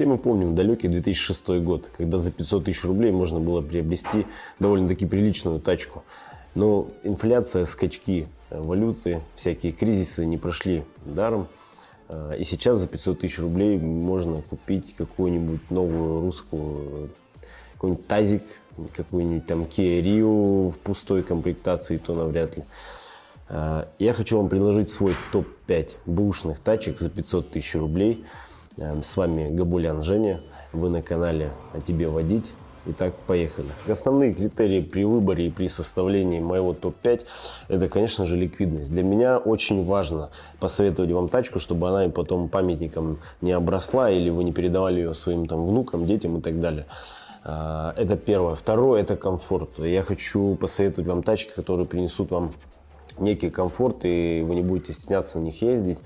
Все мы помним далекий 2006 год, когда за 500 тысяч рублей можно было приобрести довольно-таки приличную тачку. Но инфляция, скачки валюты, всякие кризисы не прошли даром. А, и сейчас за 500 тысяч рублей можно купить какую-нибудь новую русскую, какой-нибудь тазик, какой-нибудь там Kia Rio в пустой комплектации, то навряд ли. Я хочу вам предложить свой топ-5 бушных тачек за 500 тысяч рублей – с вами Габулян Женя. Вы на канале «О тебе водить». Итак, поехали. Основные критерии при выборе и при составлении моего топ-5 это, конечно же, ликвидность. Для меня очень важно посоветовать вам тачку, чтобы она потом памятником не обросла или вы не передавали ее своим там внукам, детям и так далее. А, это первое. Второе – это комфорт. Я хочу посоветовать вам тачки, которые принесут вам некий комфорт, и вы не будете стесняться на них ездить.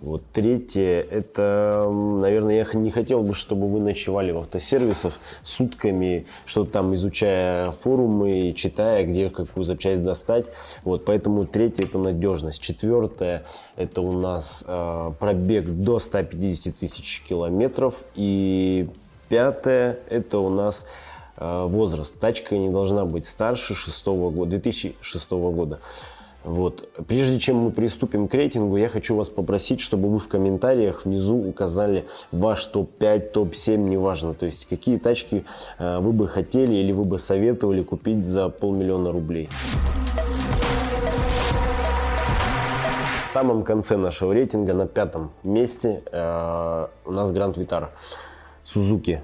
Вот третье, это, наверное, я не хотел бы, чтобы вы ночевали в автосервисах сутками, что-то там изучая форумы, читая, где какую запчасть достать. Вот, поэтому третье это надежность. Четвертое, это у нас э, пробег до 150 тысяч километров. И пятое, это у нас э, возраст. Тачка не должна быть старше 6 года, 2006 года. Вот. Прежде чем мы приступим к рейтингу, я хочу вас попросить, чтобы вы в комментариях внизу указали ваш топ-5, топ-7, неважно. То есть какие тачки э, вы бы хотели или вы бы советовали купить за полмиллиона рублей. В самом конце нашего рейтинга на пятом месте э, у нас Гранд Витара Сузуки.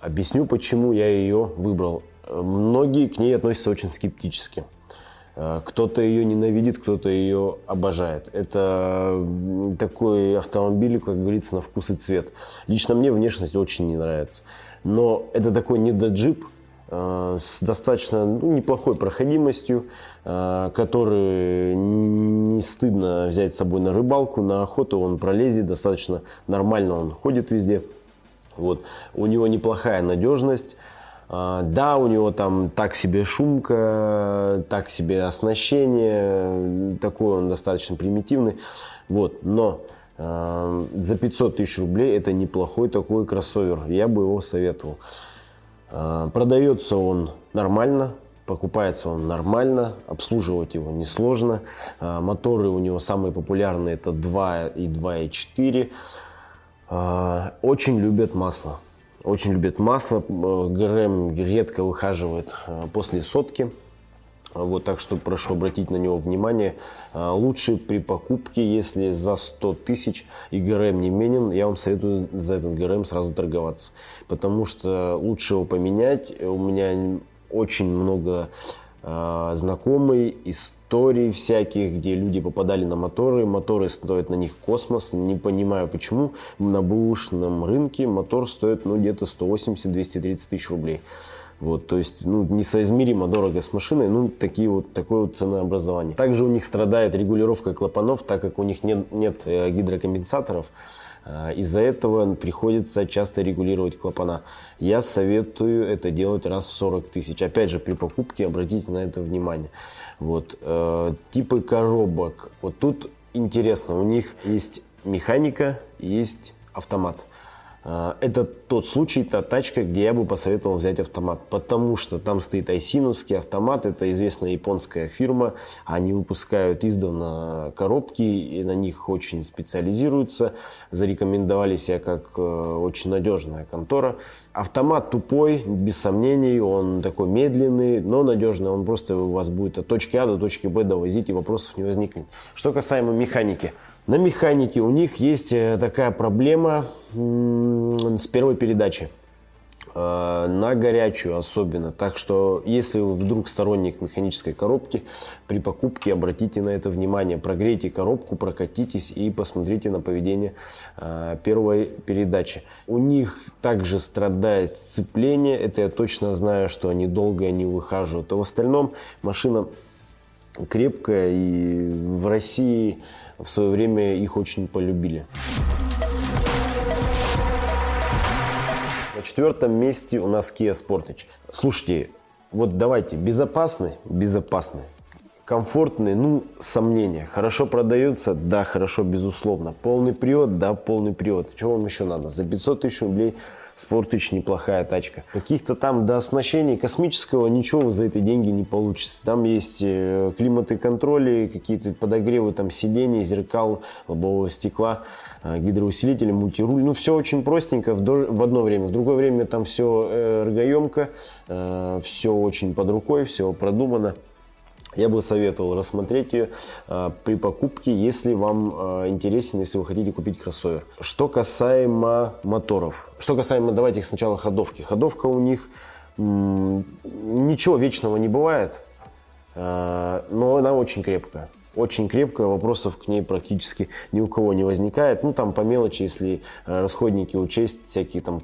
Объясню, почему я ее выбрал. Многие к ней относятся очень скептически. Э, кто-то ее ненавидит, кто-то ее обожает. Это такой автомобиль, как говорится, на вкус и цвет. Лично мне внешность очень не нравится. Но это такой недоджип, э, с достаточно ну, неплохой проходимостью, э, который не стыдно взять с собой на рыбалку, на охоту он пролезет, достаточно нормально он ходит везде. Вот. У него неплохая надежность, да, у него там так себе шумка, так себе оснащение, такой он достаточно примитивный. Вот, но э, за 500 тысяч рублей это неплохой такой кроссовер. Я бы его советовал. Э, продается он нормально, покупается он нормально, обслуживать его несложно. Моторы у него самые популярные это 2 и 2,4. Э, очень любят масло очень любит масло. ГРМ редко выхаживает э, после сотки. Вот так что прошу обратить на него внимание. Э, лучше при покупке, если за 100 тысяч и ГРМ не менен, я вам советую за этот ГРМ сразу торговаться. Потому что лучше его поменять. У меня очень много э, знакомый из историй всяких, где люди попадали на моторы, моторы стоят на них космос, не понимаю почему, на бэушном рынке мотор стоит ну где-то 180-230 тысяч рублей. Вот, то есть, ну, несоизмеримо дорого с машиной, ну, такие вот, такое вот ценообразование. Также у них страдает регулировка клапанов, так как у них нет, нет э, гидрокомпенсаторов. А, из-за этого приходится часто регулировать клапана. Я советую это делать раз в 40 тысяч. Опять же, при покупке обратите на это внимание. Вот. Э, типы коробок. Вот тут интересно, у них есть механика, есть автомат. А, это тот случай, та тачка, где я бы посоветовал взять автомат, потому что там стоит айсиновский автомат, это известная японская фирма, они выпускают издавна коробки, и на них очень специализируются, зарекомендовали себя как э, очень надежная контора. Автомат тупой, без сомнений, он такой медленный, но надежный, он просто у вас будет от точки А до точки Б довозить, и вопросов не возникнет. Что касаемо механики – на механике у них есть э, такая проблема с первой передачи. Э, на горячую особенно. Так что, если вы вдруг сторонник механической коробки, при покупке обратите на это внимание. Прогрейте коробку, прокатитесь и посмотрите на поведение э, первой передачи. У них также страдает сцепление. Это я точно знаю, что они долго не выхаживают. А в остальном машина крепкая и в России в свое время их очень полюбили. На четвертом месте у нас Kia Sportage. Слушайте, вот давайте, безопасный, безопасный. Комфортные, ну, сомнения. Хорошо продаются? Да, хорошо, безусловно. Полный привод? Да, полный привод. Чего вам еще надо? За 500 тысяч рублей Спортыч неплохая тачка. Каких-то там до оснащения космического ничего за эти деньги не получится. Там есть э, климаты контроли, какие-то подогревы там сидений, зеркал, лобового стекла, э, гидроусилители, мультируль. Ну, все очень простенько в, в одно время. В другое время там все э, эргоемко, все очень под рукой, все продумано. Я бы советовал рассмотреть ее э, при покупке, если вам э, интересен, если вы хотите купить кроссовер. Что касаемо моторов. Что касаемо, давайте сначала ходовки. Ходовка у них ничего вечного не бывает, э, но она очень крепкая очень крепкая, вопросов к ней практически ни у кого не возникает. Ну, там по мелочи, если э, расходники учесть, всякие там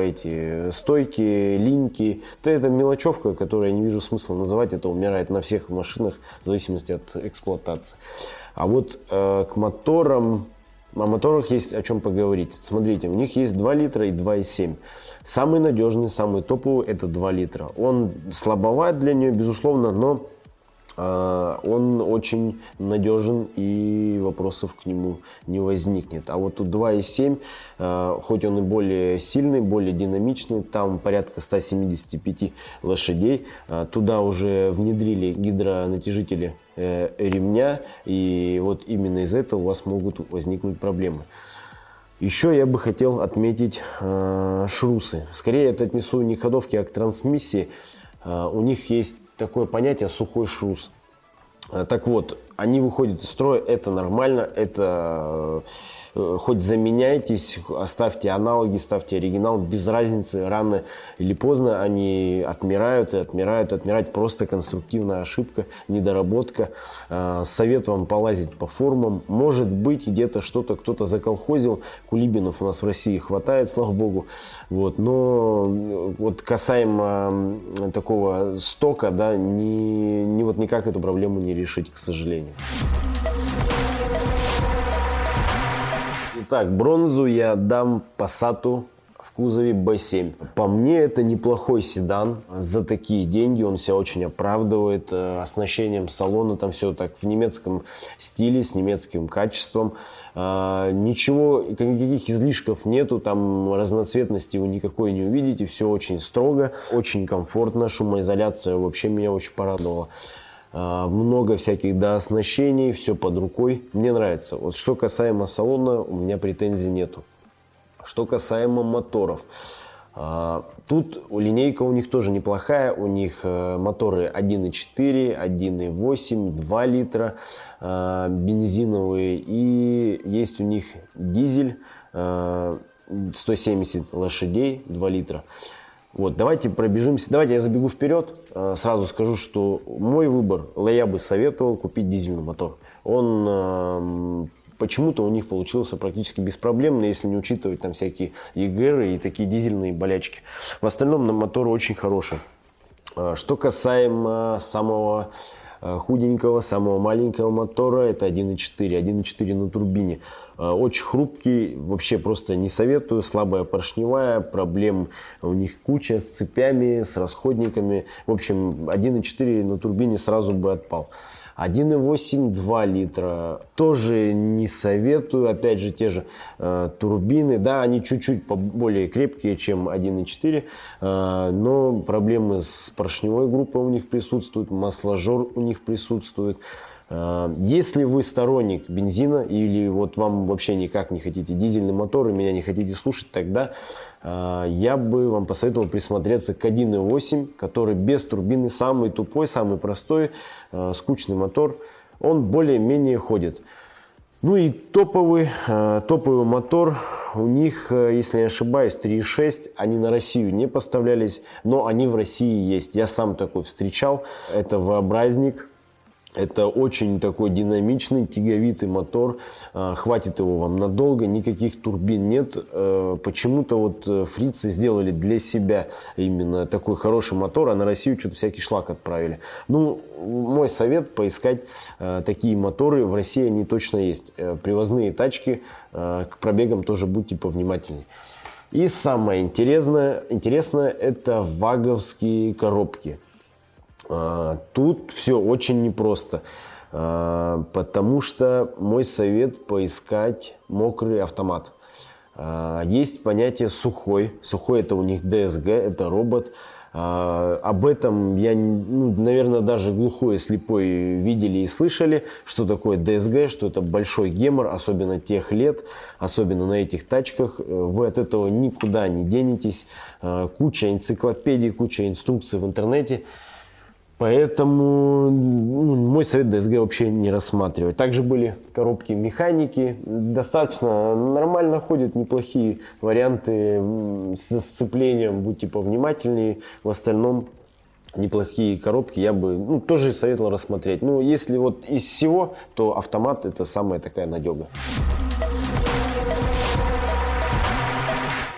эти стойки, линьки, то это мелочевка, которую я не вижу смысла называть, это умирает на всех машинах в зависимости от эксплуатации. А вот э, к моторам, о моторах есть о чем поговорить. Смотрите, у них есть 2 литра и 2,7. Самый надежный, самый топовый это 2 литра. Он слабоват для нее, безусловно, но он очень надежен и вопросов к нему не возникнет. А вот тут 2.7, а, хоть он и более сильный, более динамичный, там порядка 175 лошадей, а, туда уже внедрили гидронатяжители э, ремня, и вот именно из этого у вас могут возникнуть проблемы. Еще я бы хотел отметить э, шрусы. Скорее это отнесу не к ходовке, а к трансмиссии. Э, у них есть такое понятие сухой шрус. Э, так вот, они выходят из строя, это нормально, это э, хоть заменяйтесь, оставьте аналоги, ставьте оригинал, без разницы, рано или поздно они отмирают и отмирают, отмирать просто конструктивная ошибка, недоработка. Э, совет вам полазить по форумам. Может быть, где-то что-то кто-то заколхозил, кулибинов у нас в России хватает, слава богу. Вот, но вот касаемо такого стока, да, ни, ни вот никак эту проблему не решить, к сожалению сожалению. Итак, бронзу я дам Passat в кузове B7. По мне это неплохой седан. За такие деньги он себя очень оправдывает. Э, оснащением салона там все так в немецком стиле, с немецким качеством. Э, ничего, никаких излишков нету, там разноцветности вы никакой не увидите. Все очень строго, очень комфортно. Шумоизоляция вообще меня очень порадовала. А, много всяких дооснащений, все под рукой. Мне нравится. Вот что касаемо салона, у меня претензий нету. Что касаемо моторов. А, тут линейка у них тоже неплохая. У них э, моторы 1.4, 1.8, 2 литра а, бензиновые. И есть у них дизель 170 лошадей, 2 литра. Вот, давайте пробежимся. Давайте я забегу вперед. Э, сразу скажу, что мой выбор, я бы советовал купить дизельный мотор. Он эм, почему-то у них получился практически беспроблемно, если не учитывать там всякие ЕГР и такие дизельные болячки. В остальном на мотор очень хороший. Э, что касаемо самого худенького, самого маленького мотора. Это 1.4, 1.4 на турбине. Э, очень хрупкий, вообще просто не советую. Слабая поршневая, проблем у них куча с цепями, с расходниками. В общем, 1.4 на турбине сразу бы отпал. 1,8 2 литра. Тоже не советую. Опять же, те же э, турбины. Да, они чуть-чуть более крепкие, чем 1,4. Э, но проблемы с поршневой группой у них присутствуют. Масложор у них присутствует. Э, если вы сторонник бензина или вот вам вообще никак не хотите дизельный мотор и меня не хотите слушать, тогда э, я бы вам посоветовал присмотреться к 1.8, который без турбины самый тупой, самый простой, э, скучный мотор. Он более-менее ходит. Ну и топовый, топовый мотор у них, если не ошибаюсь, 3.6. Они на Россию не поставлялись, но они в России есть. Я сам такой встречал. Это вообразник это очень такой динамичный, тяговитый мотор. А, хватит его вам надолго, никаких турбин нет. Э, почему-то вот э, фрицы сделали для себя именно такой хороший мотор, а на Россию что-то всякий шлак отправили. Ну, мой совет поискать э, такие моторы. В России они точно есть. Привозные тачки, к пробегам тоже будьте повнимательнее. И самое интересное, интересное это ваговские коробки. А, тут все очень непросто. А, потому что мой совет поискать мокрый автомат. А, есть понятие сухой. Сухой это у них DSG, это робот. Об этом я, ну, наверное, даже глухой и слепой видели и слышали, что такое DSG, что это большой гемор, особенно тех лет, особенно на этих тачках. Вы от этого никуда не денетесь. Куча энциклопедий, куча инструкций в интернете. Поэтому ну, мой совет DSG вообще не рассматривать. Также были коробки механики. Достаточно нормально ходят, неплохие варианты с сцеплением. Будьте повнимательнее. В остальном неплохие коробки я бы ну, тоже советовал рассмотреть. Но если вот из всего, то автомат это самая такая надега.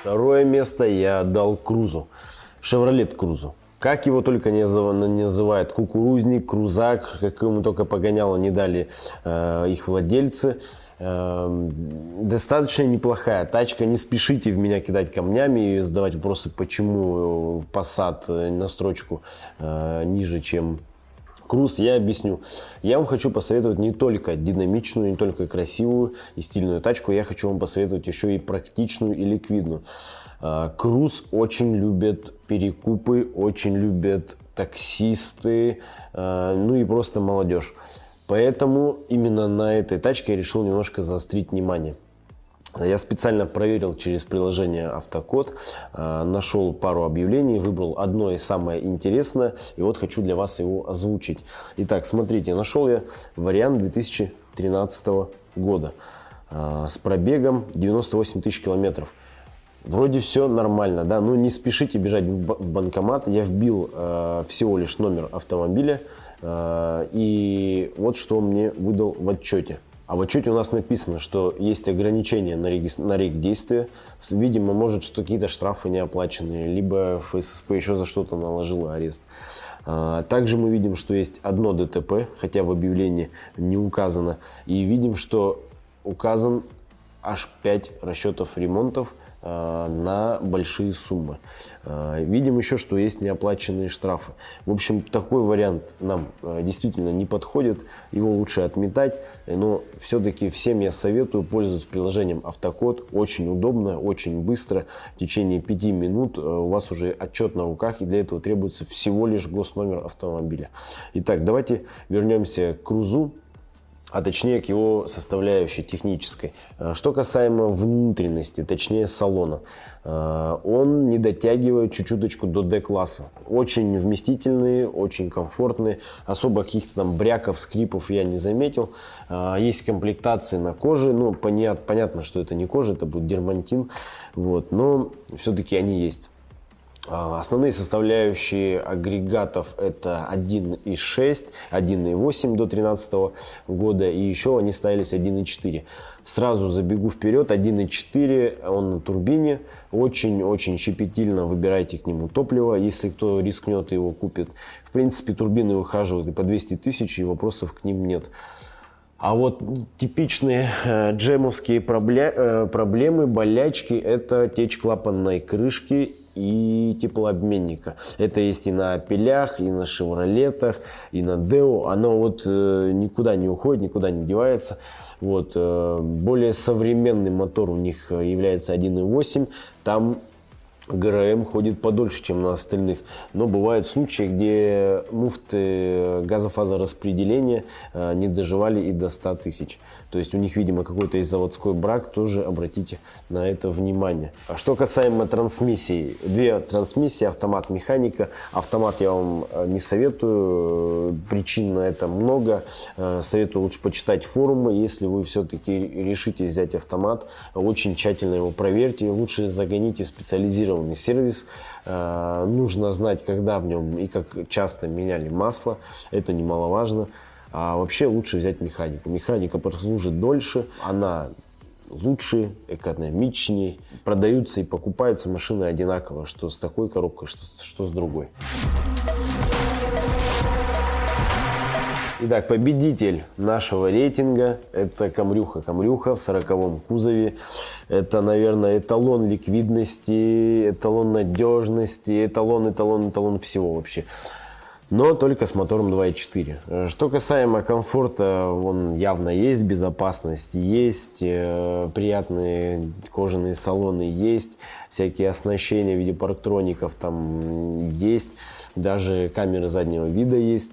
Второе место я дал Крузу. Шевролет Крузу. Как его только не называют, кукурузник, крузак, как ему только погоняло не дали э, их владельцы. Э, достаточно неплохая тачка, не спешите в меня кидать камнями и задавать вопросы, почему Passat на строчку э, ниже, чем Круз, я объясню. Я вам хочу посоветовать не только динамичную, не только красивую и стильную тачку, я хочу вам посоветовать еще и практичную и ликвидную. А, Круз очень любят перекупы, очень любят таксисты, а, ну и просто молодежь. Поэтому именно на этой тачке я решил немножко заострить внимание. Я специально проверил через приложение Автокод, а, нашел пару объявлений, выбрал одно и самое интересное, и вот хочу для вас его озвучить. Итак, смотрите, нашел я вариант 2013 года с пробегом 98 тысяч километров. Вроде все нормально, да, ну не спешите бежать в банкомат. Я вбил э, всего лишь номер автомобиля, э, и вот что мне выдал в отчете. А в отчете у нас написано, что есть ограничения на, реги... на рейк действия. Видимо, может, что какие-то штрафы не оплаченные, либо ФССП еще за что-то наложила арест. А, также мы видим, что есть одно ДТП, хотя в объявлении не указано. И видим, что указан аж 5 расчетов ремонтов – Э, на большие суммы. Э, видим еще, что есть неоплаченные штрафы. В общем, такой вариант нам э, действительно не подходит, его лучше отметать, но все-таки всем я советую пользоваться приложением Автокод. Очень удобно, очень быстро. В течение 5 минут у вас уже отчет на руках, и для этого требуется всего лишь госномер автомобиля. Итак, давайте вернемся к Крузу а точнее к его составляющей технической. Э, что касаемо внутренности, точнее салона, э, он не дотягивает чуть-чуточку до D-класса. Очень вместительный, очень комфортный, особо каких-то там бряков, скрипов я не заметил. Э, есть комплектации на коже, ну понятно, что это не кожа, это будет дермантин, вот, но все-таки они есть. А, основные составляющие агрегатов это 1.6, 1.8 до 2013 года и еще они ставились 1.4. Сразу забегу вперед, 1.4 он на турбине, очень-очень щепетильно выбирайте к нему топливо, если кто рискнет его купит. В принципе турбины выхаживают и по 200 тысяч и вопросов к ним нет. А вот типичные э, джемовские э, проблемы, болячки – это течь клапанной крышки и теплообменника. Это есть и на пилях, и на шевролетах, и на Део. Оно вот э, никуда не уходит, никуда не девается. Вот, более современный мотор у них является 1.8. Там ГРМ ходит подольше, чем на остальных. Но бывают случаи, где муфты газофазораспределения э, не доживали и до 100 тысяч. То есть у них, видимо, какой-то есть заводской брак, тоже обратите на это внимание. Что касаемо трансмиссий, две трансмиссии, автомат, механика. Автомат я вам э, не советую, причин на это много. Э, советую лучше почитать форумы, если вы все-таки решите взять автомат, очень тщательно его проверьте, лучше загоните специализированный гарантированный сервис. Э, нужно знать, когда в нем и как часто меняли масло. Это немаловажно. А вообще лучше взять механику. Механика прослужит дольше, она лучше, экономичнее. Продаются и покупаются машины одинаково, что с такой коробкой, что, что с другой. Итак, победитель нашего рейтинга – это Камрюха. Камрюха в сороковом кузове. Это, наверное, эталон ликвидности, эталон надежности, эталон, эталон, эталон всего вообще. но только с мотором 2.4. Э, что касаемо комфорта, он явно есть, безопасность есть, э, приятные кожаные салоны есть, всякие оснащения в виде парктроников там есть, даже камеры заднего вида есть.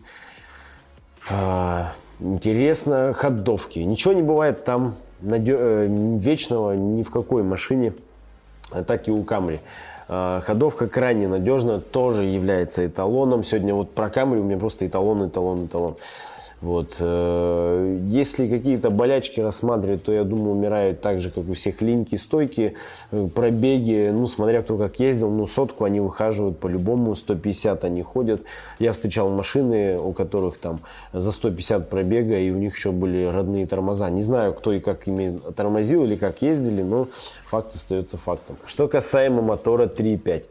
А, интересно, ходовки. Ничего не бывает там э, вечного ни в какой машине, так и у Камри. А, ходовка крайне надежная, тоже является эталоном. Сегодня вот про Камри у меня просто эталон, эталон, эталон. Вот. Э, если какие-то болячки рассматривать, то, я думаю, умирают так же, как у всех линьки, стойки, э, пробеги. Ну, смотря кто как ездил, ну, сотку они выхаживают по-любому, 150 они ходят. Я встречал машины, у которых там за 150 пробега, и у них еще были родные тормоза. Не знаю, кто и как ими тормозил или как ездили, но факт остается фактом. Что касаемо мотора 3.5.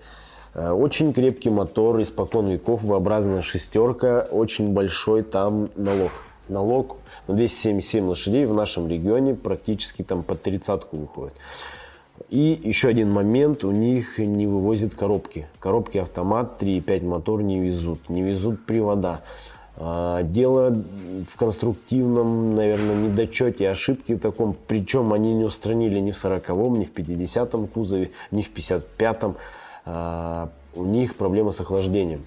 Э, очень крепкий мотор, испокон веков, V-образная шестерка, очень большой там налог. Налог на 277 лошадей в нашем регионе практически там под тридцатку выходит. И еще один момент, у них не вывозят коробки. Коробки автомат 3.5 мотор не везут, не везут привода. А, дело в конструктивном, наверное, недочете, ошибке таком. Причем они не устранили ни в 40-м, ни в 50-м кузове, ни в 55-м. А, у них проблема с охлаждением.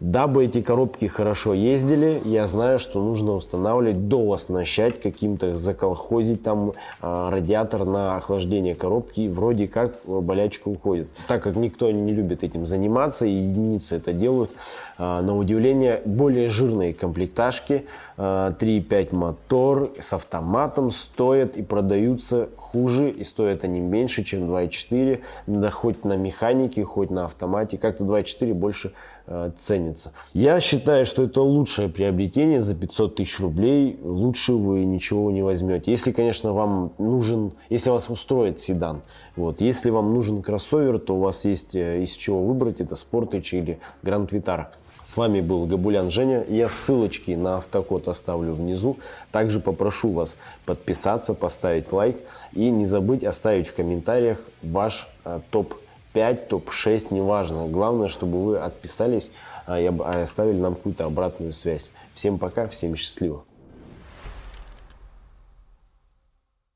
Дабы эти коробки хорошо ездили, я знаю, что нужно устанавливать, дооснащать каким-то, заколхозить там э, радиатор на охлаждение коробки. Вроде как болячка уходит. Так как никто не любит этим заниматься, и единицы это делают, э, на удивление, более жирные комплектажки, э, 3.5 мотор с автоматом стоят и продаются хуже, и стоят они меньше, чем 2.4, да хоть на механике, хоть на автомате. Как-то 2.4 больше э, ценится. Я считаю, что это лучшее приобретение за 500 тысяч рублей. Лучше вы ничего не возьмете. Если, конечно, вам нужен, если вас устроит седан. Вот. Если вам нужен кроссовер, то у вас есть э, из чего выбрать. Это Sportage или Grand Vitara. С вами был Габулян Женя. Я ссылочки на автокод оставлю внизу. Также попрошу вас подписаться, поставить лайк и не забыть оставить в комментариях ваш э, топ-5, топ-6, неважно. Главное, чтобы вы отписались э, и оставили нам какую-то обратную связь. Всем пока, всем счастливо.